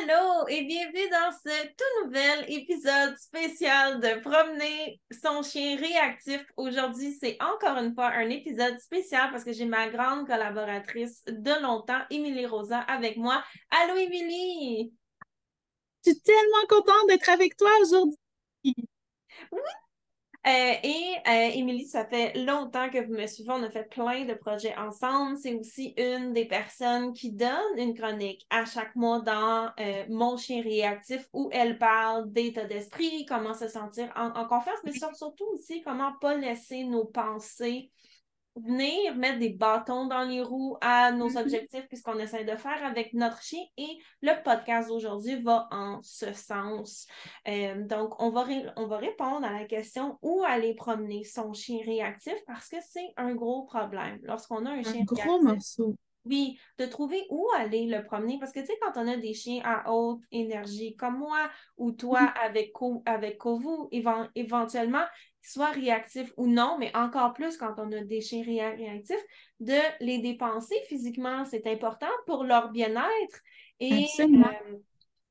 Allô et bienvenue dans ce tout nouvel épisode spécial de Promener son chien réactif. Aujourd'hui, c'est encore une fois un épisode spécial parce que j'ai ma grande collaboratrice de longtemps, Émilie Rosa, avec moi. Allô Émilie! Je suis tellement contente d'être avec toi aujourd'hui. Oui, et euh, Émilie, ça fait longtemps que vous me suivez. On a fait plein de projets ensemble. C'est aussi une des personnes qui donne une chronique à chaque mois dans euh, Mon chien réactif où elle parle d'état d'esprit, comment se sentir en, en confiance, mais surtout aussi comment pas laisser nos pensées venir mettre des bâtons dans les roues à nos mm-hmm. objectifs puisqu'on essaie de faire avec notre chien et le podcast d'aujourd'hui va en ce sens. Euh, donc, on va, on va répondre à la question où aller promener son chien réactif parce que c'est un gros problème lorsqu'on a un, chien gros réactif. morceau. Oui, de trouver où aller le promener. Parce que, tu sais, quand on a des chiens à haute énergie comme moi ou toi avec, avec Kovu, éventuellement, soit réactif ou non, mais encore plus quand on a des chiens réactifs, de les dépenser physiquement. C'est important pour leur bien-être. Et euh,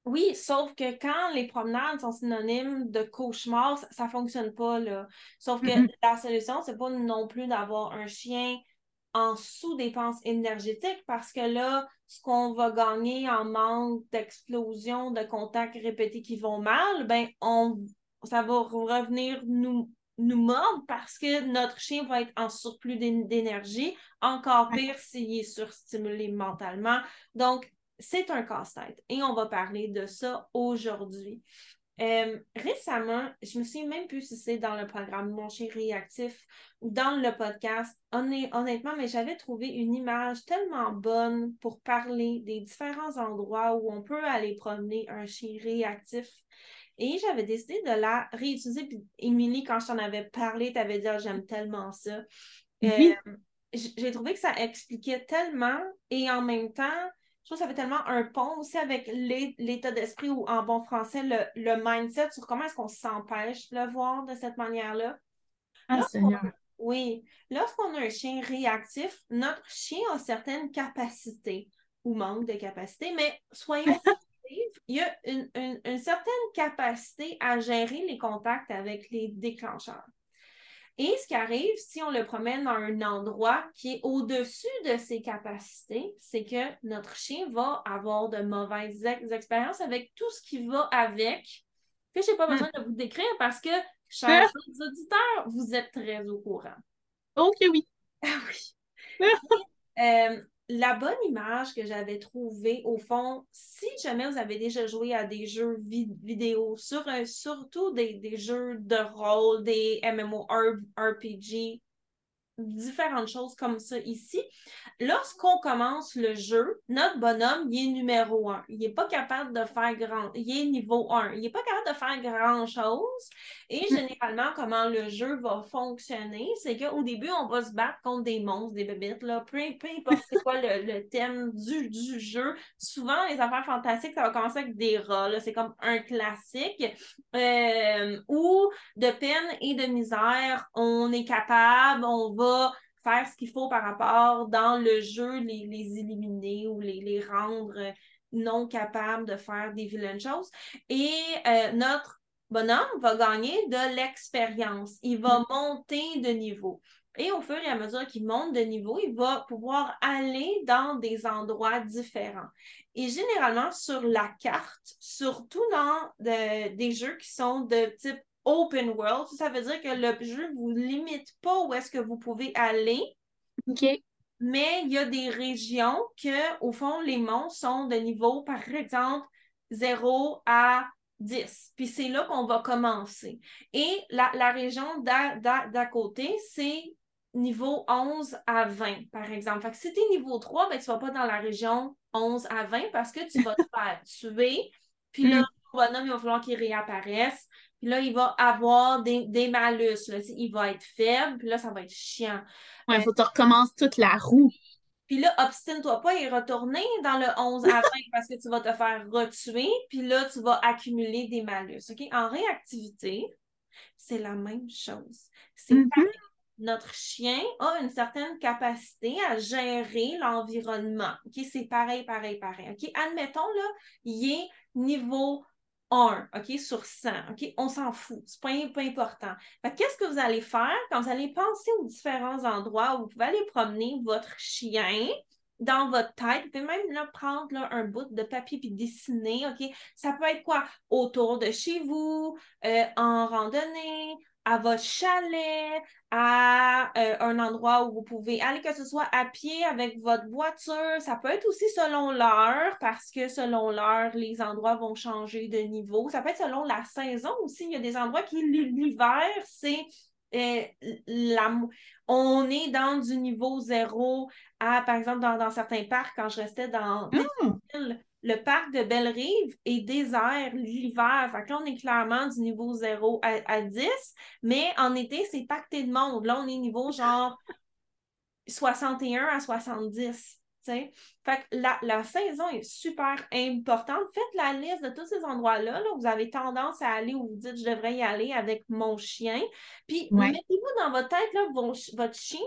oui, sauf que quand les promenades sont synonymes de cauchemar, ça ne fonctionne pas. Là. Sauf que la solution, c'est pas non plus d'avoir un chien en sous-dépense énergétique parce que là, ce qu'on va gagner en manque d'explosion, de contacts répétés qui vont mal, ben on, ça va revenir nous, nous mordre parce que notre chien va être en surplus d'énergie, encore pire s'il est surstimulé mentalement. Donc, c'est un casse-tête et on va parler de ça aujourd'hui. Euh, récemment, je me souviens même plus si c'est dans le programme Mon chien réactif ou dans le podcast, honnêtement, mais j'avais trouvé une image tellement bonne pour parler des différents endroits où on peut aller promener un chien réactif. Et j'avais décidé de la réutiliser. Puis, Émilie, quand je t'en avais parlé, tu avais dit ah, j'aime tellement ça. Euh, j'ai trouvé que ça expliquait tellement et en même temps, je trouve que ça fait tellement un pont aussi avec l'état d'esprit ou en bon français, le, mindset sur comment est-ce qu'on s'empêche de le voir de cette manière-là. Ah, Seigneur. Oui. Lorsqu'on a un chien réactif, notre chien a certaines capacités ou manque de capacités, mais soyons il y a une, une, certaine capacité à gérer les contacts avec les déclencheurs. Et ce qui arrive, si on le promène dans un endroit qui est au-dessus de ses capacités, c'est que notre chien va avoir de mauvaises expériences avec tout ce qui va avec, que je n'ai pas besoin hmm. de vous décrire parce que, chers auditeurs, vous êtes très au courant. Ok, oui. Ah oui. Euh, la bonne image que j'avais trouvée, au fond, si jamais vous avez déjà joué à des jeux vidéo, sur, surtout des, des, jeux de rôle, des MMORPG, différentes choses comme ça ici. Lorsqu'on commence le jeu, notre bonhomme, il est numéro un. Il n'est pas capable de faire grand. Il est niveau 1. Il n'est pas capable de faire grand-chose. Et hmm. généralement, comment le jeu va fonctionner, c'est qu'au début, on va se battre contre des monstres, des bébites, là. Peu, importe c'est quoi le, thème du, du, jeu. Souvent, les affaires fantastiques, ça va commencer avec des rats. C'est comme un classique. Euh, où de peine et de misère, on est capable, on va faire ce qu'il faut par rapport dans le jeu, les, les éliminer ou les, les, rendre non capables de faire des vilaines choses. Et euh, notre bonhomme va gagner de l'expérience. Il va mm. monter de niveau. Et au fur et à mesure qu'il monte de niveau, il va pouvoir aller dans des endroits différents. Et généralement, sur la carte, surtout dans des jeux qui sont de type open world. Ça veut dire que le jeu ne vous limite pas où est-ce que vous pouvez aller. OK. Mais il y a des régions que, au fond, les monstres sont de niveau, par exemple, 0 à 10. Puis c'est là qu'on va commencer. Et la, la région d'à côté, c'est niveau 11 à 20, par exemple. Fait que si tu es niveau 3, ben, tu ne vas pas dans la région 11 à 20 parce que tu vas te faire tuer. Puis là, mm. le bonhomme, il va falloir qu'il réapparaisse. Puis là, il va avoir des, des malus. Il va être faible, puis là, ça va être chiant. Ouais, il faut que tu recommences toute la roue. Puis là, obstine-toi pas et retourner dans le 11 à 20 parce que tu vas te faire retuer, puis là, tu vas accumuler des malus. OK? En réactivité, c'est la même chose. C'est mm-hmm. notre chien a une certaine capacité à gérer l'environnement. OK? C'est pareil, pareil, pareil. OK? Admettons, là, il est niveau 1, OK, sur 100, OK? On s'en fout, c'est pas, pas important. Qu'est-ce que vous allez faire quand vous allez penser aux différents endroits où vous pouvez aller promener votre chien dans votre tête? Vous pouvez même prendre un bout de papier puis dessiner, OK? Ça peut être quoi? Autour de chez vous, euh, en randonnée, à votre chalet, à euh, un endroit où vous pouvez aller, que ce soit à pied avec votre voiture. Ça peut être aussi selon l'heure, parce que selon l'heure, les endroits vont changer de niveau. Ça peut être selon la saison aussi. Il y a des endroits qui, l'hiver, c'est euh, la, on est dans du niveau zéro à, par exemple, dans, certains parcs, quand je restais dans mmh le parc de Belle-Rive est désert l'hiver. Fait que là, on est clairement du niveau 0 à, 10, mais en été, c'est pacté de monde. Là, on est niveau genre 61 à 70. Fait que la, saison est super importante. Faites la liste de tous ces endroits-là. Là, vous avez tendance à aller où vous dites je devrais y aller avec mon chien. Puis mettez-vous dans votre tête, là, votre chien,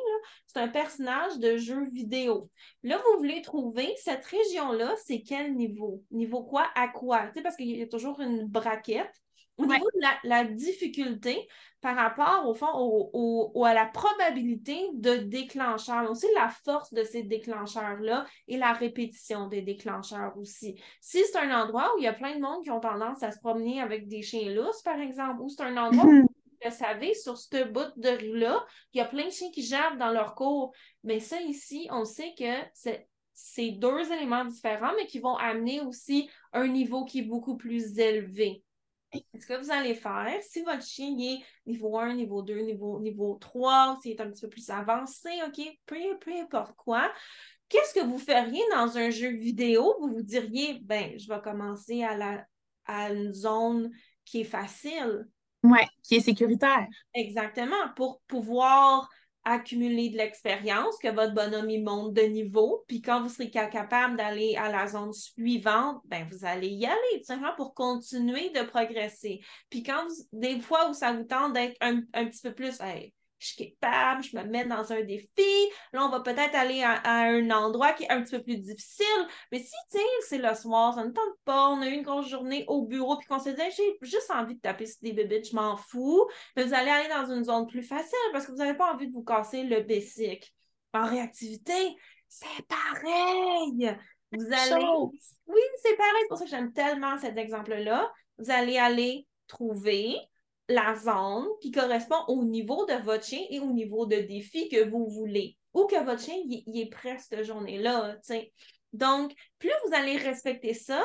c'est un personnage de jeu vidéo. Là, vous voulez trouver cette région-là, c'est quel niveau? Niveau quoi? À quoi? parce qu'il y a toujours une braquette. Au niveau de la, difficulté par rapport, au fond, au, à la probabilité de déclencheur, aussi la force de ces déclencheurs-là et la répétition des déclencheurs aussi. Si c'est un endroit où il y a plein de monde qui ont tendance à se promener avec des chiens lousses, par exemple, ou c'est un endroit où vous le savez, sur ce bout de rue-là, il y a plein de chiens qui jappent dans leur cours. Mais ça, ici, on sait que c'est deux éléments différents, mais qui vont amener aussi un niveau qui est beaucoup plus élevé. Ce que vous allez faire, si votre chien est niveau 1, niveau 2, niveau, niveau 3, s'il est un petit peu plus avancé, OK, peu, peu importe quoi, qu'est-ce que vous feriez dans un jeu vidéo? Vous vous diriez, ben, je vais commencer à, la, à une zone qui est facile. Oui, qui est sécuritaire. Exactement, pour pouvoir accumuler de l'expérience, que votre bonhomme il monte de niveau, puis quand vous serez capable d'aller à la zone suivante, ben vous allez y aller, tout simplement pour continuer de progresser. Puis quand vous, des fois où ça vous tente d'être un, petit peu plus, je suis capable, je me mets dans un défi. Là, on va peut-être aller à, un endroit qui est un petit peu plus difficile. Mais si, sais, c'est le soir, ça ne tente pas, on a eu une grosse journée au bureau, puis qu'on se dit, j'ai juste envie de taper sur des bébés, je m'en fous. Mais vous allez aller dans une zone plus facile parce que vous n'avez pas envie de vous casser le basic. En réactivité, c'est pareil. Vous allez. Oui, c'est pareil. C'est pour ça que j'aime tellement cet exemple-là. Vous allez aller trouver la zone qui correspond au niveau de votre chien et au niveau de défi que vous voulez. Ou que votre chien y, est prêt cette journée-là. Donc, plus vous allez respecter ça,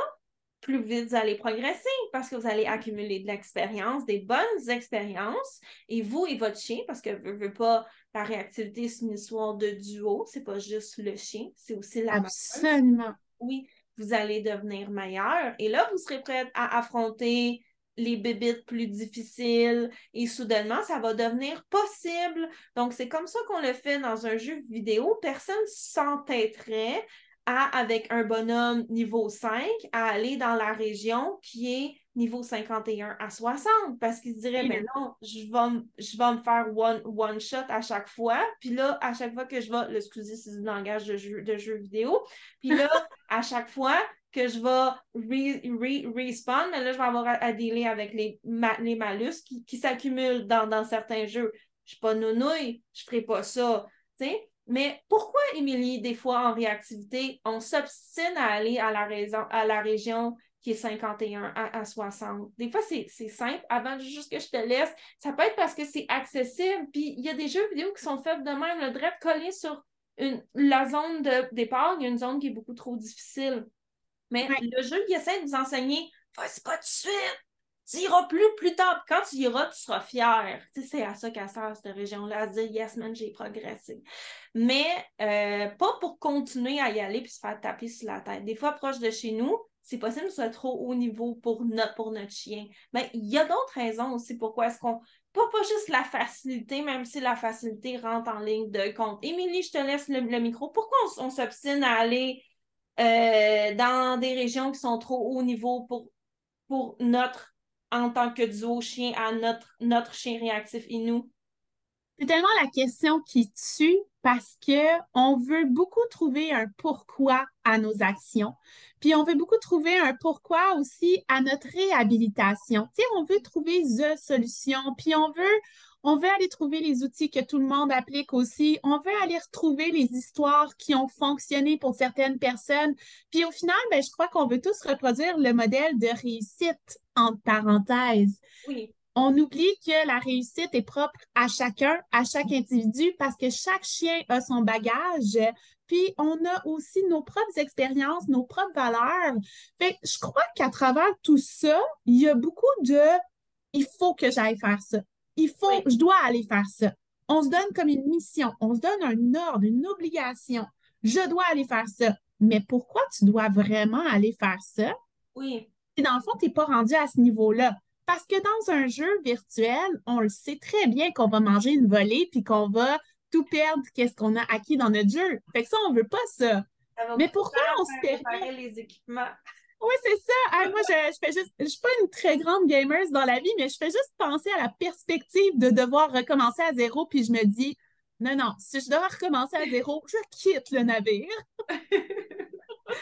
plus vite vous allez progresser parce que vous allez accumuler de l'expérience, des bonnes expériences, et vous et votre chien, parce que ne veut pas, la réactivité, c'est une histoire de duo, c'est pas juste le chien, c'est aussi la Absolument. Oui, vous allez devenir meilleur, et là, vous serez prête à affronter les bébites plus difficiles et soudainement, ça va devenir possible. Donc, c'est comme ça qu'on le fait dans un jeu vidéo. Personne s'entêterait à, avec un bonhomme niveau 5, à aller dans la région qui est niveau 51 à 60 parce qu'il se dirait, mais non, je vais, je vais me faire one, one shot à chaque fois. Puis là, à chaque fois que je vais, excusez, c'est du langage de jeu, de jeu vidéo. Puis là, à chaque fois, que je vais respawn, mais là, je vais avoir à, dealer avec les, les malus qui, s'accumulent dans, certains jeux. Je ne suis pas nounouille, je ne ferai pas ça. Mais pourquoi, Émilie, des fois en réactivité, on s'obstine à aller à la, à la région qui est 51 à, 60. Des fois, c'est simple. Avant juste que je te laisse, ça peut être parce que c'est accessible. Puis il y a des jeux vidéo qui sont faits de même. Le dread collé sur une, la zone de départ, il y a une zone qui est beaucoup trop difficile. Mais le jeu, il essaie de vous enseigner, vas-y pas tout de suite, tu iras plus plus tard. Quand tu iras, tu seras fier. Tu sais, c'est à ça qu'elle sert, cette région-là, à se dire, yes, man, j'ai progressé. Mais euh, pas pour continuer à y aller puis se faire taper sur la tête. Des fois, proche de chez nous, c'est possible que ce soit trop haut niveau pour notre, pour notre chien. Mais il y a d'autres raisons aussi pourquoi est-ce qu'on. Pas, pas juste la facilité, même si la facilité rentre en ligne de compte. Émilie, je te laisse le, micro. Pourquoi on s'obstine à aller euh, dans des régions qui sont trop haut niveau pour, pour notre, en tant que duo chien, à notre, notre chien réactif et nous? C'est tellement la question qui tue parce que on veut beaucoup trouver un pourquoi à nos actions. Puis on veut beaucoup trouver un pourquoi aussi à notre réhabilitation. Tu sais, on veut trouver the solution, puis on veut on veut aller trouver les outils que tout le monde applique aussi. On veut aller retrouver les histoires qui ont fonctionné pour certaines personnes. Puis au final, ben, je crois qu'on veut tous reproduire le modèle de réussite, entre parenthèses. Oui. On oublie que la réussite est propre à chacun, à chaque individu, parce que chaque chien a son bagage. Puis on a aussi nos propres expériences, nos propres valeurs. Fait je crois qu'à travers tout ça, il y a beaucoup de il faut que j'aille faire ça. Il faut, je dois aller faire ça. On se donne comme une mission, on se donne un ordre, une obligation. Je dois aller faire ça. Mais pourquoi tu dois vraiment aller faire ça? Oui. Et dans le fond, tu n'es pas rendu à ce niveau-là. Parce que dans un jeu virtuel, on le sait très bien qu'on va manger une volée puis qu'on va tout perdre qu'est-ce qu'on a acquis dans notre jeu. Fait que ça, on veut pas ça. Mais pourquoi on se permet... les équipements. Oui, c'est ça. moi, je, je, fais juste, je suis pas une très grande gamer dans la vie, mais je fais juste penser à la perspective de devoir recommencer à zéro, puis je me dis, non, non, si je dois recommencer à zéro, je quitte le navire.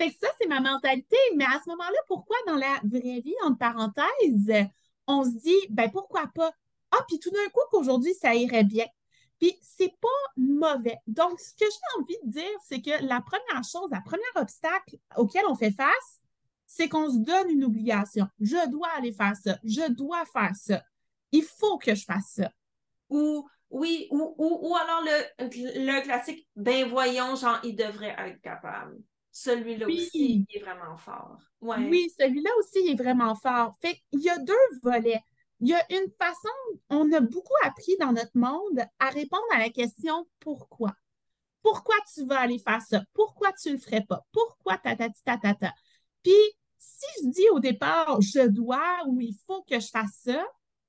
fait que ça, c'est ma mentalité. Mais à ce moment-là, pourquoi dans la vraie vie, entre parenthèses, on se dit, ben pourquoi pas? Ah, puis tout d'un coup, qu'aujourd'hui, ça irait bien. Puis c'est pas mauvais. Donc, ce que j'ai envie de dire, c'est que la première chose, la première obstacle auquel on fait face, c'est qu'on se donne une obligation. Je dois aller faire ça. Je dois faire ça. Il faut que je fasse ça. Ou oui, ou, ou, alors le, le classique, ben voyons, genre, il devrait être capable. Celui-là aussi, il est vraiment fort. Oui, celui-là aussi, il est vraiment fort. Fait il y a deux volets il y a une façon, on a beaucoup appris dans notre monde à répondre à la question pourquoi? Pourquoi tu vas aller faire ça? Pourquoi tu ne le ferais pas? Pourquoi ta ta ta? Puis, si je dis au départ je dois ou il faut que je fasse ça,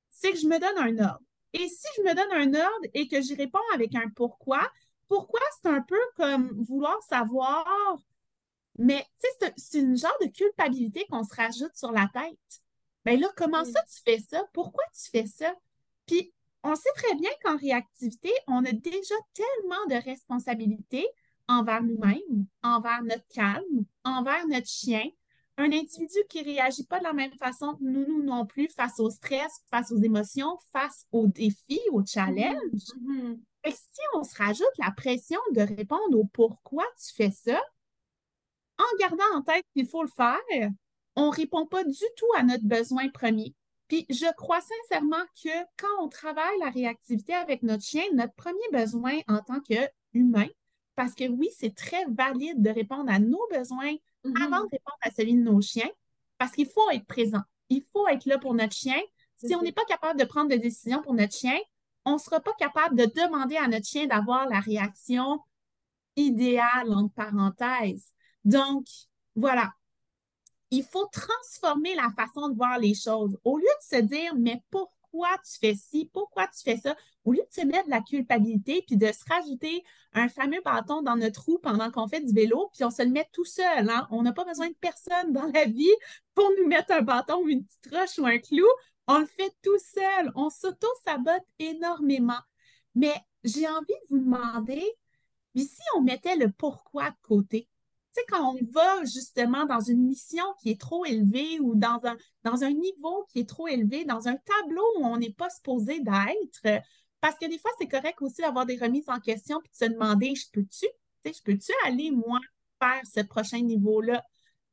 c'est que je me donne un ordre. Et si je me donne un ordre et que j'y réponds avec un pourquoi, pourquoi c'est un peu comme vouloir savoir, mais c'est une genre de culpabilité qu'on se rajoute sur la tête. Ben là, comment ça tu fais ça? Pourquoi tu fais ça? Puis, on sait très bien qu'en réactivité, on a déjà tellement de responsabilités envers nous-mêmes, envers notre calme, envers notre chien. Un individu qui ne réagit pas de la même façon que nous, nous non plus, face au stress, face aux émotions, face aux défis, aux challenges. Mm-hmm. Et si on se rajoute la pression de répondre au pourquoi tu fais ça, en gardant en tête qu'il faut le faire, on ne répond pas du tout à notre besoin premier. Puis je crois sincèrement que quand on travaille la réactivité avec notre chien, notre premier besoin en tant qu'humain, parce que oui, c'est très valide de répondre à nos besoins mm-hmm. avant de répondre à celui de nos chiens, parce qu'il faut être présent. Il faut être là pour notre chien. Si on n'est pas capable de prendre des décisions pour notre chien, on ne sera pas capable de demander à notre chien d'avoir la réaction idéale, entre parenthèses. Donc, voilà, il faut transformer la façon de voir les choses. Au lieu de se dire, mais pourquoi tu fais ci, pourquoi tu fais ça, au lieu de se mettre la culpabilité puis de se rajouter un fameux bâton dans notre roue pendant qu'on fait du vélo, puis on se le met tout seul. Hein? On n'a pas besoin de personne dans la vie pour nous mettre un bâton ou une petite roche ou un clou. On le fait tout seul. On s'auto-sabote énormément. Mais j'ai envie de vous demander, si on mettait le pourquoi de côté, quand on va justement dans une mission qui est trop élevée ou dans un, dans un niveau qui est trop élevé, dans un tableau où on n'est pas supposé d'être, parce que des fois, c'est correct aussi d'avoir des remises en question puis de se demander, je peux-tu, je peux-tu aller, moi, faire ce prochain niveau-là?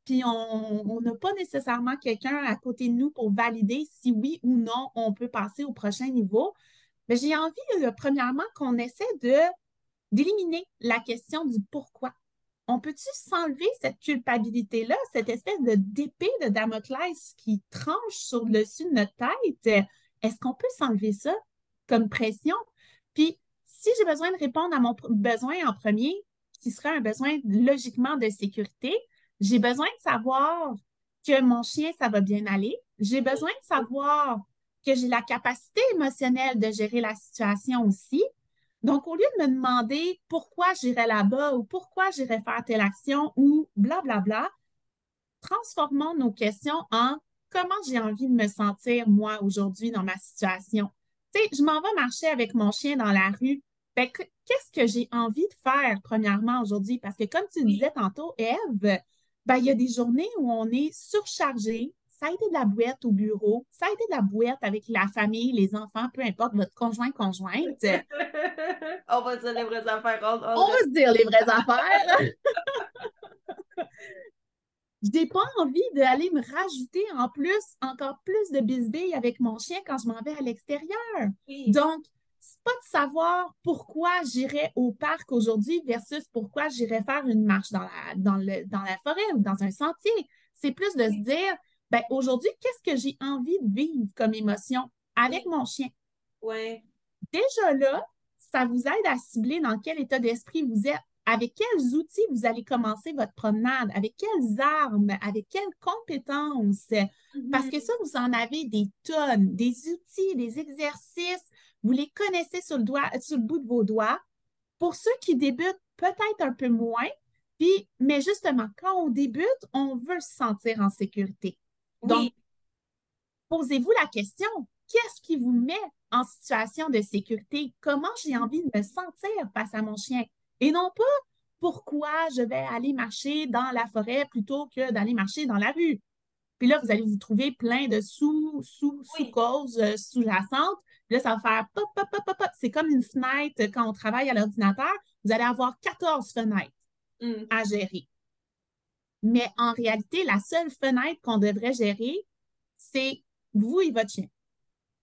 Puis on n'a pas nécessairement quelqu'un à côté de nous pour valider si oui ou non on peut passer au prochain niveau. Mais j'ai envie, euh, premièrement, qu'on essaie de d'éliminer la question du pourquoi on peut-tu s'enlever cette culpabilité-là, cette espèce de d'épée de Damoclès qui tranche sur le dessus de notre tête? Est-ce qu'on peut s'enlever ça comme pression? Puis, si j'ai besoin de répondre à mon besoin en premier, qui serait un besoin logiquement de sécurité, j'ai besoin de savoir que mon chien, ça va bien aller. J'ai besoin de savoir que j'ai la capacité émotionnelle de gérer la situation aussi. Donc, au lieu de me demander pourquoi j'irai là-bas ou pourquoi j'irai faire telle action ou blablabla, bla, bla, transformons nos questions en comment j'ai envie de me sentir moi aujourd'hui dans ma situation. Tu sais, je m'en vais marcher avec mon chien dans la rue. Ben, qu'est-ce que j'ai envie de faire, premièrement, aujourd'hui? Parce que comme tu disais tantôt, Eve, ben, il y a des journées où on est surchargé. Ça a été de la bouette au bureau, ça a été de la bouette avec la famille, les enfants, peu importe votre conjoint, conjointe. on va dire les vraies affaires. On, va se dire les vraies affaires. Je n'ai pas envie d'aller me rajouter en plus encore plus de bisbilles avec mon chien quand je m'en vais à l'extérieur. Donc, c'est pas de savoir pourquoi j'irai au parc aujourd'hui versus pourquoi j'irai faire une marche dans la, dans, le, dans la forêt ou dans un sentier. C'est plus de se dire, ben aujourd'hui, qu'est-ce que j'ai envie de vivre comme émotion avec mon chien? Ouais. Déjà là, ça vous aide à cibler dans quel état d'esprit vous êtes, avec quels outils vous allez commencer votre promenade, avec quelles armes, avec quelles compétences? Parce que mm-hmm. ça, vous en avez des tonnes, des outils, des exercices vous les connaissez sur le, doigt, sur le bout de vos doigts. Pour ceux qui débutent, peut-être un peu moins. Puis, mais justement, quand on débute, on veut se sentir en sécurité. Donc, posez-vous la question, qu'est-ce qui vous met en situation de sécurité? Comment j'ai envie de me sentir face à mon chien? Et non pas pourquoi je vais aller marcher dans la forêt plutôt que d'aller marcher dans la rue? Puis là, vous allez vous trouver plein de sous, sous, sous-causes euh, sous-jacentes là, ça va faire pop, pop, pop, pop, pop. C'est comme une fenêtre quand on travaille à l'ordinateur. Vous allez avoir 14 fenêtres mm. à gérer. Mais en réalité, la seule fenêtre qu'on devrait gérer, c'est vous et votre chien.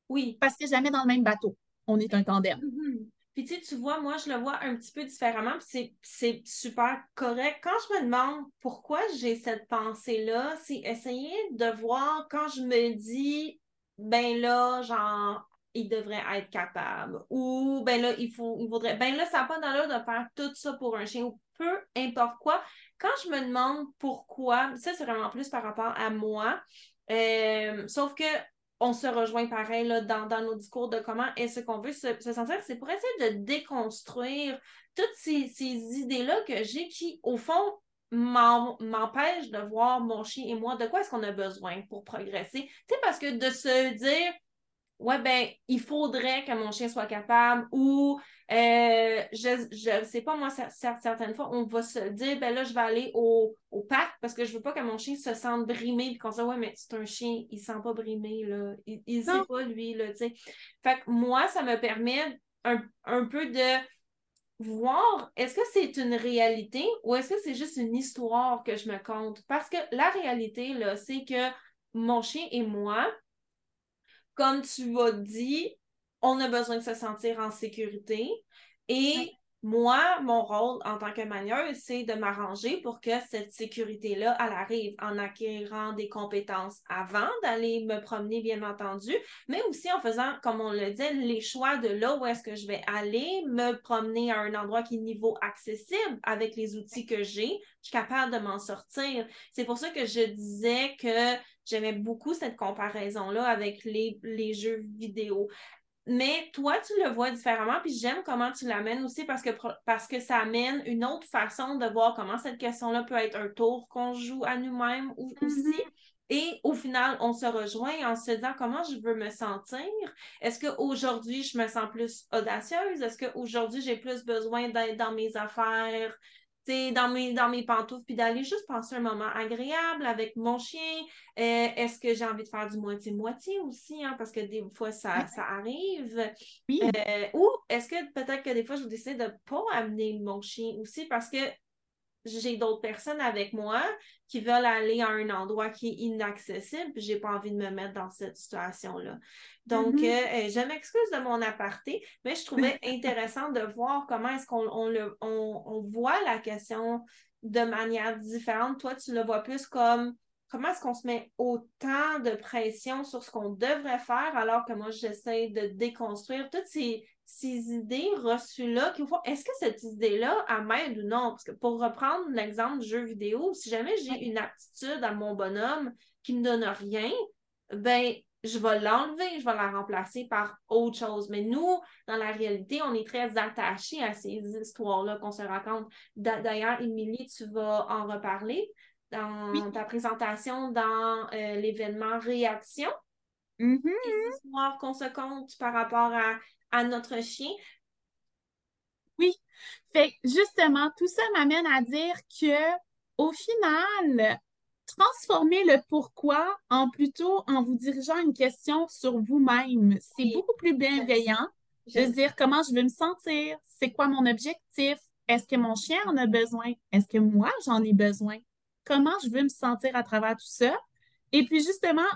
Oui. Parce que jamais dans le même bateau. On est un tandem. Mm-hmm. Puis tu sais, tu vois, moi, je le vois un petit peu différemment, puis c'est super correct. Quand je me demande pourquoi j'ai cette pensée-là, c'est essayer de voir quand je me dis, ben là, genre, il devrait être capable. Ou, ben là, il, faut, il faudrait. Ben là, ça n'a pas d'allure de faire tout ça pour un chien ou peu importe quoi. Quand je me demande pourquoi, ça, c'est vraiment plus par rapport à moi. Euh, sauf que on se rejoint pareil là, dans, nos discours de comment est-ce qu'on veut se, sentir. C'est pour essayer de déconstruire toutes ces, ces idées-là que j'ai qui, au fond, m'empêchent de voir mon chien et moi de quoi est-ce qu'on a besoin pour progresser. Tu sais, parce que de se dire ouais, ben, il faudrait que mon chien soit capable ou euh, je ne sais pas, moi, certaines fois, on va se dire, ben là, je vais aller au, parc parce que je veux pas que mon chien se sente brimé puis qu'on se dise, ouais, mais c'est un chien, il ne sent pas brimé, là. Il ne sait pas, lui, là, tu sais. Fait que moi, ça me permet un, un peu de voir est-ce que c'est une réalité ou est-ce que c'est juste une histoire que je me compte? Parce que la réalité, là, c'est que mon chien et moi, comme tu as dit, on a besoin de se sentir en sécurité. Et moi, mon rôle en tant que manieuse, c'est de m'arranger pour que cette sécurité-là, elle arrive en acquérant des compétences avant d'aller me promener, bien entendu, mais aussi en faisant, comme on le dit, les choix de là où est-ce que je vais aller, me promener à un endroit qui est niveau accessible avec les outils que j'ai. Je suis capable de m'en sortir. C'est pour ça que je disais que j'aimais beaucoup cette comparaison-là avec les, les jeux vidéo. Mais toi, tu le vois différemment, puis j'aime comment tu l'amènes aussi parce que, parce que ça amène une autre façon de voir comment cette question-là peut être un tour qu'on joue à nous-mêmes mm-hmm. aussi. Et au final, on se rejoint en se disant comment je veux me sentir? Est-ce qu'aujourd'hui, je me sens plus audacieuse? Est-ce qu'aujourd'hui, j'ai plus besoin d'être dans mes affaires? Dans mes, dans mes pantoufles, puis d'aller juste passer un moment agréable avec mon chien. Euh, est-ce que j'ai envie de faire du moitié-moitié aussi, hein, parce que des fois, ça, ça arrive. Oui. Euh, ou est-ce que peut-être que des fois, je décide de ne pas amener mon chien aussi, parce que j'ai d'autres personnes avec moi qui veulent aller à un endroit qui est inaccessible, puis j'ai pas envie de me mettre dans cette situation-là. Donc, mm-hmm. euh, euh, je m'excuse de mon aparté, mais je trouvais intéressant de voir comment est-ce qu'on on, on, voit la question de manière différente. Toi, tu le vois plus comme comment est-ce qu'on se met autant de pression sur ce qu'on devrait faire alors que moi, j'essaie de déconstruire toutes ces, ces idées reçues-là qui font est-ce que cette idée-là m'aide ou non? Parce que pour reprendre l'exemple du jeu vidéo, si jamais j'ai une aptitude à mon bonhomme qui ne me donne rien, ben je vais l'enlever, je vais la remplacer par autre chose. Mais nous, dans la réalité, on est très attachés à ces histoires-là qu'on se raconte. D'ailleurs, Émilie, tu vas en reparler dans ta présentation dans euh, l'événement Réaction. Les histoires qu'on se compte par rapport à, à notre chien. Oui. Fait justement, tout ça m'amène à dire que au final, transformer le pourquoi en plutôt en vous dirigeant une question sur vous-même. C'est Oui. beaucoup plus bienveillant de dire comment je veux me sentir, c'est quoi mon objectif, est-ce que mon chien en a besoin, est-ce que moi j'en ai besoin, comment je veux me sentir à travers tout ça. Et puis justement,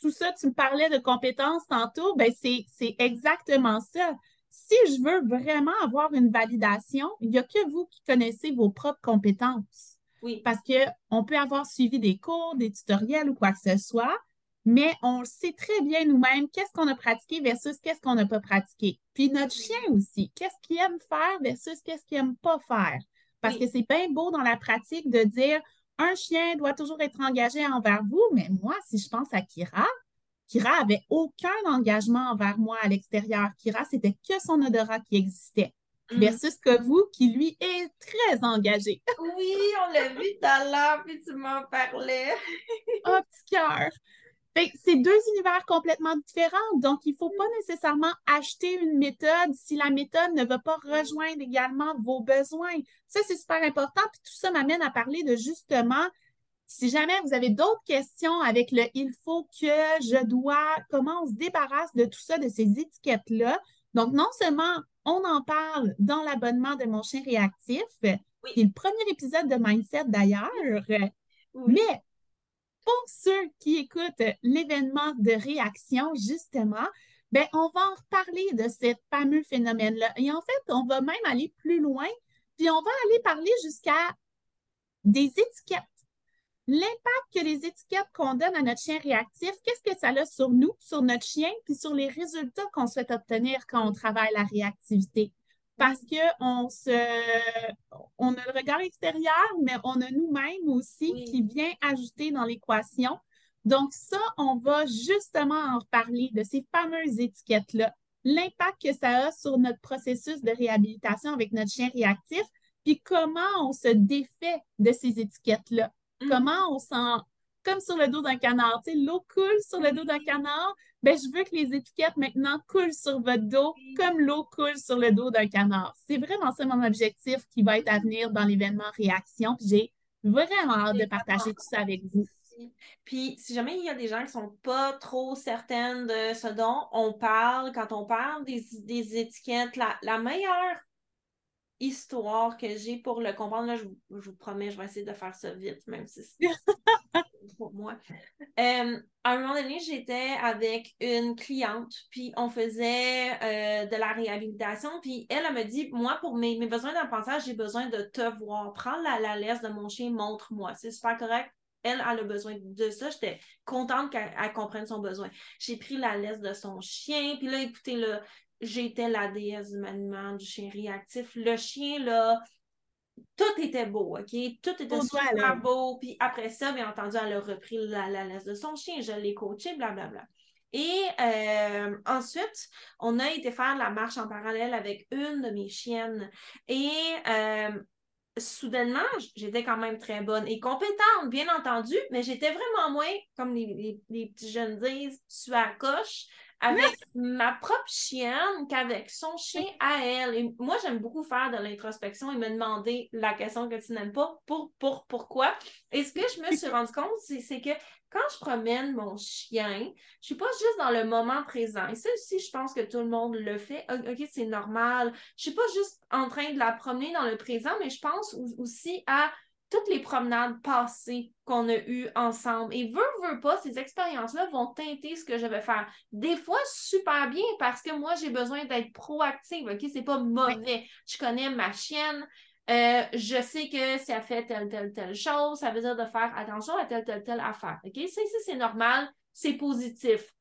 tout ça, tu me parlais de compétences tantôt, ben c'est, c'est exactement ça. Si je veux vraiment avoir une validation, il n'y a que vous qui connaissez vos propres compétences. Oui. Parce qu'on peut avoir suivi des cours, des tutoriels ou quoi que ce soit, mais on sait très bien nous-mêmes qu'est-ce qu'on a pratiqué versus qu'est-ce qu'on n'a pas pratiqué. Puis notre chien aussi, qu'est-ce qu'il aime faire versus qu'est-ce qu'il aime pas faire? Parce Oui. que c'est bien beau dans la pratique de dire un chien doit toujours être engagé envers vous, mais moi, si je pense à Kira, Kira avait aucun engagement envers moi à l'extérieur. Kira, c'était que son odorat qui existait. Mm. Versus que vous, qui lui est très engagé. Oui, on l'a vu tout à l'heure, puis tu m'en parlais. Oh, petit cœur. C'est deux univers complètement différents. Donc, il ne faut pas nécessairement acheter une méthode si la méthode ne va pas rejoindre également vos besoins. Ça, c'est super important. Puis tout ça m'amène à parler de justement, si jamais vous avez d'autres questions avec le il faut que, je dois, comment on se débarrasse de tout ça, de ces étiquettes-là. Donc, non seulement on en parle dans l'abonnement de mon chien réactif, qui est le premier épisode de Mindset d'ailleurs, Oui. mais pour ceux qui écoutent l'événement de réaction, justement, ben, on va en reparler de ce fameux phénomène-là. Et en fait, on va même aller plus loin, puis on va aller parler jusqu'à des étiquettes. L'impact que les étiquettes qu'on donne à notre chien réactif, qu'est-ce que ça a sur nous, sur notre chien, puis sur les résultats qu'on souhaite obtenir quand on travaille la réactivité? Parce qu'on se on a le regard extérieur, mais on a nous-mêmes aussi Oui. qui vient ajouter dans l'équation. Donc, ça, on va justement en reparler de ces fameuses étiquettes-là. L'impact que ça a sur notre processus de réhabilitation avec notre chien réactif, puis comment on se défait de ces étiquettes-là. Mm. Comment on s'en. Comme sur le dos d'un canard. Tu sais, l'eau coule sur le dos d'un canard. Ben, je veux que les étiquettes maintenant coulent sur votre dos comme l'eau coule sur le dos d'un canard. C'est vraiment ça mon objectif qui va être à venir dans l'événement Réaction. Puis j'ai vraiment hâte de partager tout ça avec vous. Merci. Puis, si jamais il y a des gens qui sont pas trop certaines de ce dont on parle, quand on parle des, des étiquettes, la, la meilleure histoire que j'ai pour le comprendre, là, je, vous- je vous promets, je vais essayer de faire ça vite, même si c'est pour moi. Euh, à un moment donné, j'étais avec une cliente, puis on faisait euh, de la réhabilitation, puis elle, elle me dit, moi, pour mes, besoins d'apprentissage, j'ai besoin de te voir. Prends la, la laisse de mon chien, montre-moi. C'est super correct. Elle, elle a besoin de ça. J'étais contente qu'elle elle comprenne son besoin. J'ai pris la laisse de son chien, puis là, écoutez, j'étais la déesse du maniement du chien réactif. Le chien, là, tout était beau, OK? Tout était super beau. Puis après ça, bien entendu, elle a repris la, la laisse de son chien. Je l'ai coaché, blablabla. Et euh, ensuite, on a été faire la marche en parallèle avec une de mes chiennes. Et euh, soudainement, j'étais quand même très bonne et compétente, bien entendu, mais j'étais vraiment moins, comme les, les- les petits jeunes disent, sur la coche avec ma propre chienne qu'avec son chien à elle. Et moi, j'aime beaucoup faire de l'introspection et me demander la question que tu n'aimes pas, pour, pour, pourquoi. Et ce que je me suis rendu compte, c'est que quand je promène mon chien, je suis pas juste dans le moment présent. Et ça aussi, je pense que tout le monde le fait. OK, c'est normal. Je suis pas juste en train de la promener dans le présent, mais je pense au- aussi à toutes les promenades passées qu'on a eues ensemble. Et veux, veux pas, ces expériences-là vont teinter ce que je vais faire. Des fois, super bien parce que moi, j'ai besoin d'être proactive. OK, c'est pas mauvais. Je connais ma chienne. Euh, je sais que si elle fait telle, telle, telle chose, ça veut dire de faire attention à telle, telle, telle affaire. OK? Ça, ça, c'est normal, c'est positif.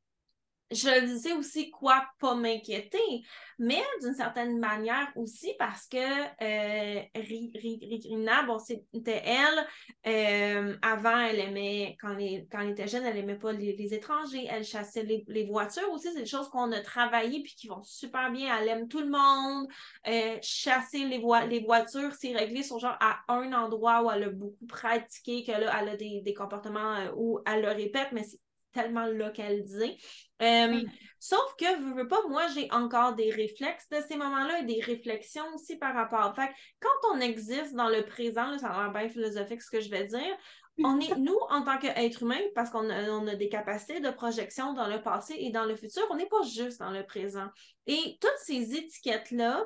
Je sais aussi quoi pas m'inquiéter, mais d'une certaine manière aussi parce que euh, Ri- Ri- Ri- Rina, bon, c'était elle. euh, avant, elle aimait, quand, quand elle était jeune, elle aimait pas les, étrangers. Elle chassait les, voitures aussi. C'est des choses qu'on a travaillées puis qui vont super bien. Elle aime tout le monde. Euh, chasser les, les voitures, c'est réglé sur genre à un endroit où elle a beaucoup pratiqué, que là, elle a des, des comportements euh, où elle le répète, mais c'est tellement localisé. Euh, sauf que, veux, veux pas, moi, j'ai encore des réflexes de ces moments-là et des réflexions aussi par rapport. Fait quand on existe dans le présent, ça va bien philosophique ce que je vais dire, on est, nous, en tant qu'être humain, parce qu'on a, on a, des capacités de projection dans le passé et dans le futur, on n'est pas juste dans le présent. Et toutes ces étiquettes-là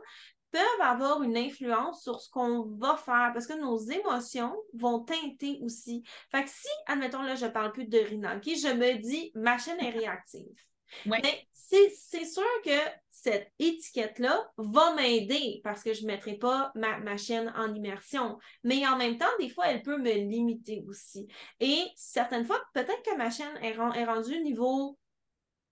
peuvent avoir une influence sur ce qu'on va faire parce que nos émotions vont teinter aussi. Fait que si, admettons, là, je ne parle plus de Rina, je me dis ma chaîne est réactive. Mais c'est sûr que cette étiquette-là va m'aider parce que je ne mettrai pas ma, ma, chaîne en immersion. Mais en même temps, des fois, elle peut me limiter aussi. Et certaines fois, peut-être que ma chaîne est, est rendue niveau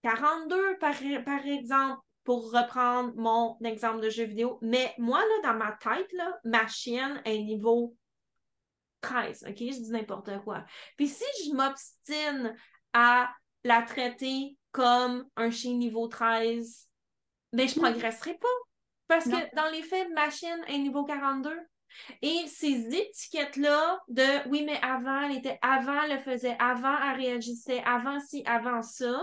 42, par, par exemple pour reprendre mon exemple de jeu vidéo. Mais moi, là, dans ma tête, là, ma chienne est niveau 13, OK? Je dis n'importe quoi. Puis si je m'obstine à la traiter comme un chien niveau 13, ben, je ne progresserai pas. Parce que dans les faits, ma chienne est niveau 42. Et ces étiquettes-là de oui, mais avant, elle était avant, elle le faisait, avant, elle réagissait, avant ci, avant ça,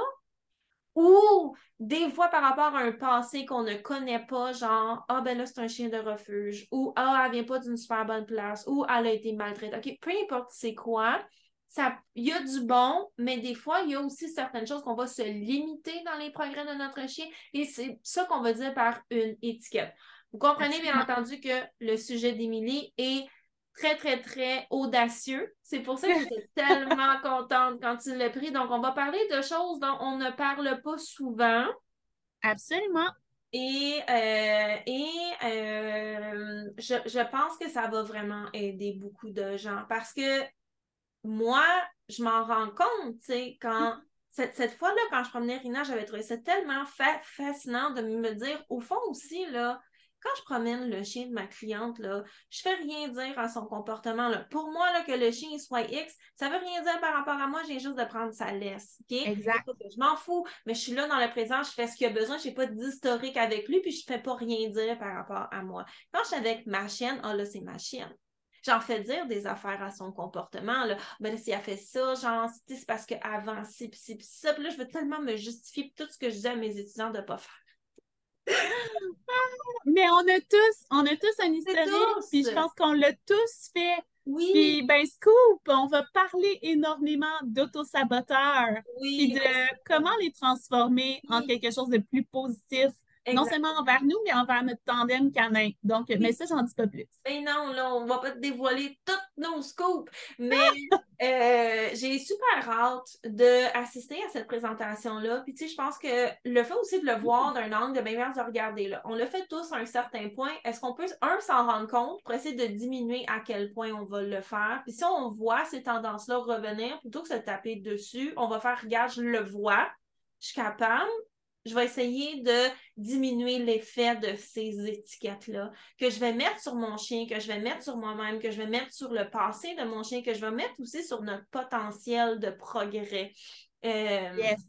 ou des fois par rapport à un passé qu'on ne connaît pas, genre Ah ben là, c'est un chien de refuge, ou Ah, elle vient pas d'une super bonne place, ou elle a été maltraitée. OK, peu importe c'est quoi, il y a du bon, mais des fois, il y a aussi certaines choses qu'on va se limiter dans les progrès de notre chien, et c'est ça qu'on veut dire par une étiquette. Vous comprenez bien entendu que le sujet d'Émilie est très, très, très audacieux. C'est pour ça que j'étais tellement contente quand tu l'as pris. Donc, on va parler de choses dont on ne parle pas souvent. Absolument. Et, euh, et euh, je, je, pense que ça va vraiment aider beaucoup de gens parce que moi, je m'en rends compte, tu sais, quand cette, cette fois-là, quand je promenais Rina, j'avais trouvé ça tellement fascinant de me dire, au fond aussi, là, quand je promène le chien de ma cliente, là, je fais rien dire à son comportement. Là. Pour moi, là, que le chien soit X, ça veut rien dire par rapport à moi, j'ai juste de prendre sa laisse. Exact. Je m'en fous, mais je suis là dans le présent, je fais ce qu'il a besoin, je n'ai pas d'historique avec lui, puis je ne fais pas rien dire par rapport à moi. Quand je suis avec ma chienne, oh là, c'est ma chienne j'en fais dire des affaires à son comportement. Là. Ben là, si elle fait ça, genre, c'est parce qu'avant, c'est puis ça. Puis là, je veux tellement me justifier tout ce que je dis à mes étudiants de ne pas faire. Mais on a tous, on a tous un historique, puis je pense qu'on l'a tous fait. Oui. Puis, ben, Scoop, on va parler énormément d'autosaboteurs. Oui. Puis de comment les transformer en quelque chose de plus positif non seulement envers nous, mais envers notre tandem canin. Donc, mais ça, j'en dis pas plus. Mais non, là, on va pas te dévoiler tous nos scoops. Mais euh, j'ai super hâte d'assister à cette présentation-là. Puis, tu sais, je pense que le fait aussi de le voir d'un angle de bien de regarder là. On le fait tous à un certain point. Est-ce qu'on peut, un, s'en rendre compte pour essayer de diminuer à quel point on va le faire? Puis, si on voit ces tendances-là revenir, plutôt que de se taper dessus, on va faire, regarde, je le vois, je suis capable, je vais essayer de diminuer l'effet de ces étiquettes-là, que je vais mettre sur mon chien, que je vais mettre sur moi-même, que je vais mettre sur le passé de mon chien, que je vais mettre aussi sur notre potentiel de progrès. Euh, yes.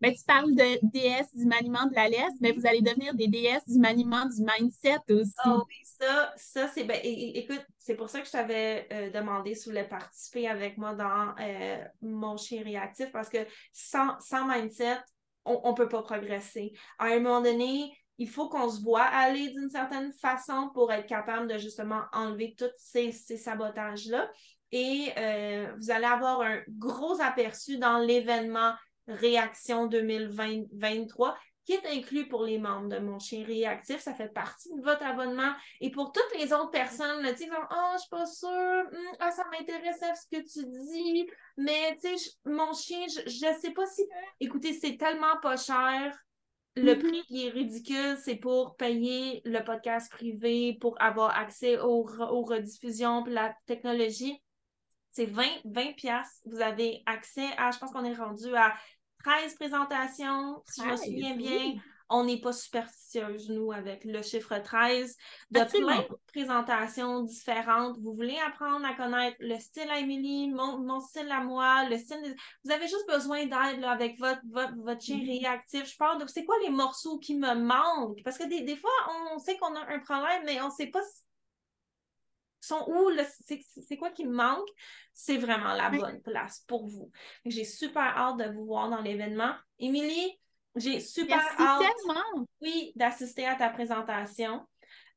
Ben, tu parles de DS du maniement de la laisse, mais vous allez devenir des DS du maniement du mindset aussi. Oh oui, ça, ça c'est. Ben, écoute, c'est pour ça que je t'avais euh, demandé si vous voulais participer avec moi dans euh, mon chien réactif, parce que sans, sans mindset, on ne peut pas progresser. À un moment donné, il faut qu'on se voit aller d'une certaine façon pour être capable de justement enlever tous ces, sabotages-là. Et euh, vous allez avoir un gros aperçu dans l'événement Réaction 2023 qui est inclus pour les membres de Mon Chien Réactif. Ça fait partie de votre abonnement. Et pour toutes les autres personnes, tu sais, comme, oh, je suis pas sûre, ah, ça m'intéresse ce que tu dis, mais tu sais, mon chien, je, ne sais pas si. Écoutez, c'est tellement pas cher. Le mm-hmm. prix qui est ridicule, c'est pour payer le podcast privé, pour avoir accès aux, rediffusions, puis la technologie. C'est 20, 20 Vous avez accès à, je pense qu'on est rendu à 13 présentations, si je me souviens bien. On n'est pas superstitieuse, nous, avec le chiffre 13. De plein de présentations différentes. Vous voulez apprendre à connaître le style à Émilie, mon, style à moi, le style. Vous avez juste besoin d'aide avec votre, votre, chien mm-hmm. réactif. Je parle de c'est quoi les morceaux qui me manquent? Parce que des, des fois, on sait qu'on a un problème, mais on ne sait pas sont où, c'est quoi qui me manque, c'est vraiment la bonne place pour vous. J'ai super hâte de vous voir dans l'événement. Émilie, j'ai super hâte oui, d'assister à ta présentation.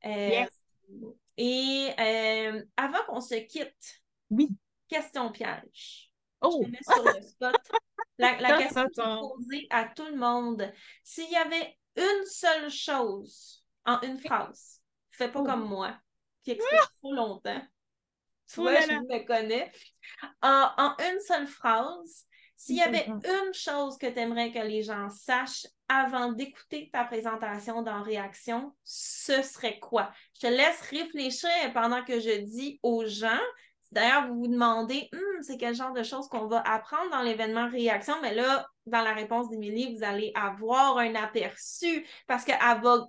Euh, et euh, avant qu'on se quitte, oui. question piège. Oh! Je te mets sur le spot. La, question que je poser à tout le monde. S'il y avait une seule chose en une phrase, fais pas oh. comme moi, qui explique trop longtemps. Tu vois, je me connais. En, une seule phrase, s'il y avait une chose que tu aimerais que les gens sachent avant d'écouter ta présentation dans Réaction, ce serait quoi? Je te laisse réfléchir pendant que je dis aux gens. D'ailleurs, vous vous demandez, hum, c'est quel genre de choses qu'on va apprendre dans l'événement Réaction, mais là, dans la réponse d'Émilie, vous allez avoir un aperçu parce qu'elle va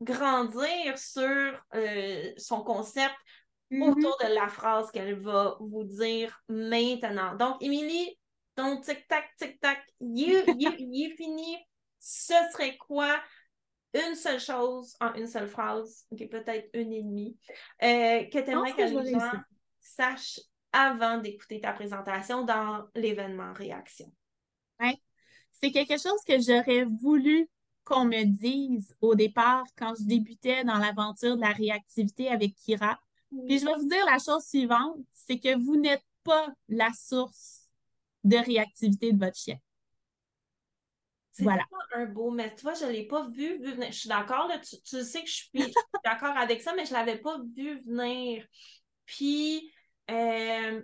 grandir sur euh, son concept mm-hmm. autour de la phrase qu'elle va vous dire maintenant. Donc, Émilie, ton tic-tac, tic-tac, il est fini. Ce serait quoi une seule chose en une seule phrase, ok, peut-être une et demie, euh, que tu aimerais que, les gens sachent avant d'écouter ta présentation dans l'événement Réaction? C'est quelque chose que j'aurais voulu qu'on me dise au départ quand je débutais dans l'aventure de la réactivité avec Kira. Puis je vais vous dire la chose suivante, c'est que vous n'êtes pas la source de réactivité de votre chien. C'est voilà. un beau, mais tu vois, je ne l'ai pas vu, venir. Je suis d'accord, tu, tu, sais que je suis, d'accord avec ça, mais je ne l'avais pas vu venir. Puis, euh,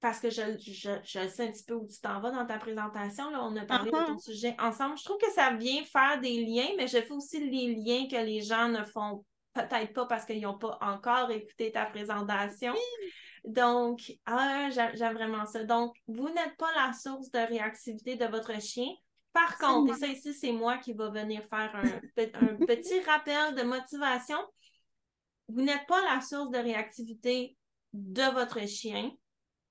parce que je, je, sais un petit peu où tu t'en vas dans ta présentation. Là, on a parlé de ton uh-huh. sujet ensemble. Je trouve que ça vient faire des liens, mais je fais aussi les liens que les gens ne font peut-être pas parce qu'ils n'ont pas encore écouté ta présentation. Donc, ah, j'aime vraiment ça. Donc, vous n'êtes pas la source de réactivité de votre chien. Par contre, et ça ici, c'est moi qui va venir faire un, un petit rappel de motivation. Vous n'êtes pas la source de réactivité de votre chien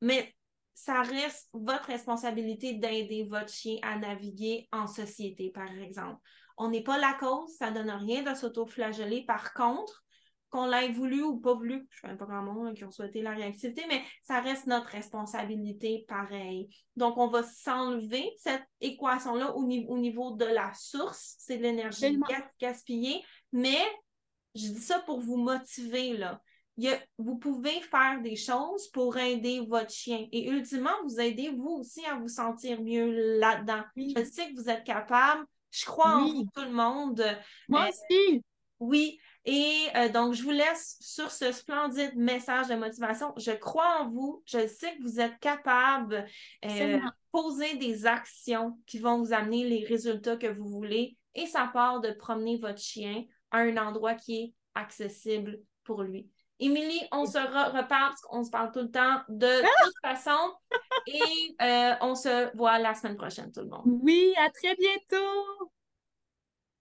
mais ça reste votre responsabilité d'aider votre chien à naviguer en société, par exemple. On n'est pas la cause, ça ne donne rien de s'auto-flageller. Par contre, qu'on l'ait voulu ou pas voulu, je ne sais pas grand monde qui ont souhaité la réactivité, mais ça reste notre responsabilité pareil. Donc, on va s'enlever cette équation-là au, au, niveau de la source, c'est de l'énergie gaspillée, mais je dis ça pour vous motiver, là vous pouvez faire des choses pour aider votre chien. Et ultimement, vous aidez vous aussi à vous sentir mieux là-dedans. Je sais que vous êtes capable. Je crois en vous, tout le monde. Moi euh, aussi. Oui. Et euh, donc, je vous laisse sur ce splendide message de motivation. Je crois en vous. Je sais que vous êtes capable de euh, poser des actions qui vont vous amener les résultats que vous voulez. Et ça part de promener votre chien à un endroit qui est accessible pour lui. Émilie, on se reparle parce qu'on se parle tout le temps de toute façon. Et euh, on se voit la semaine prochaine, tout le monde. Oui, à très bientôt.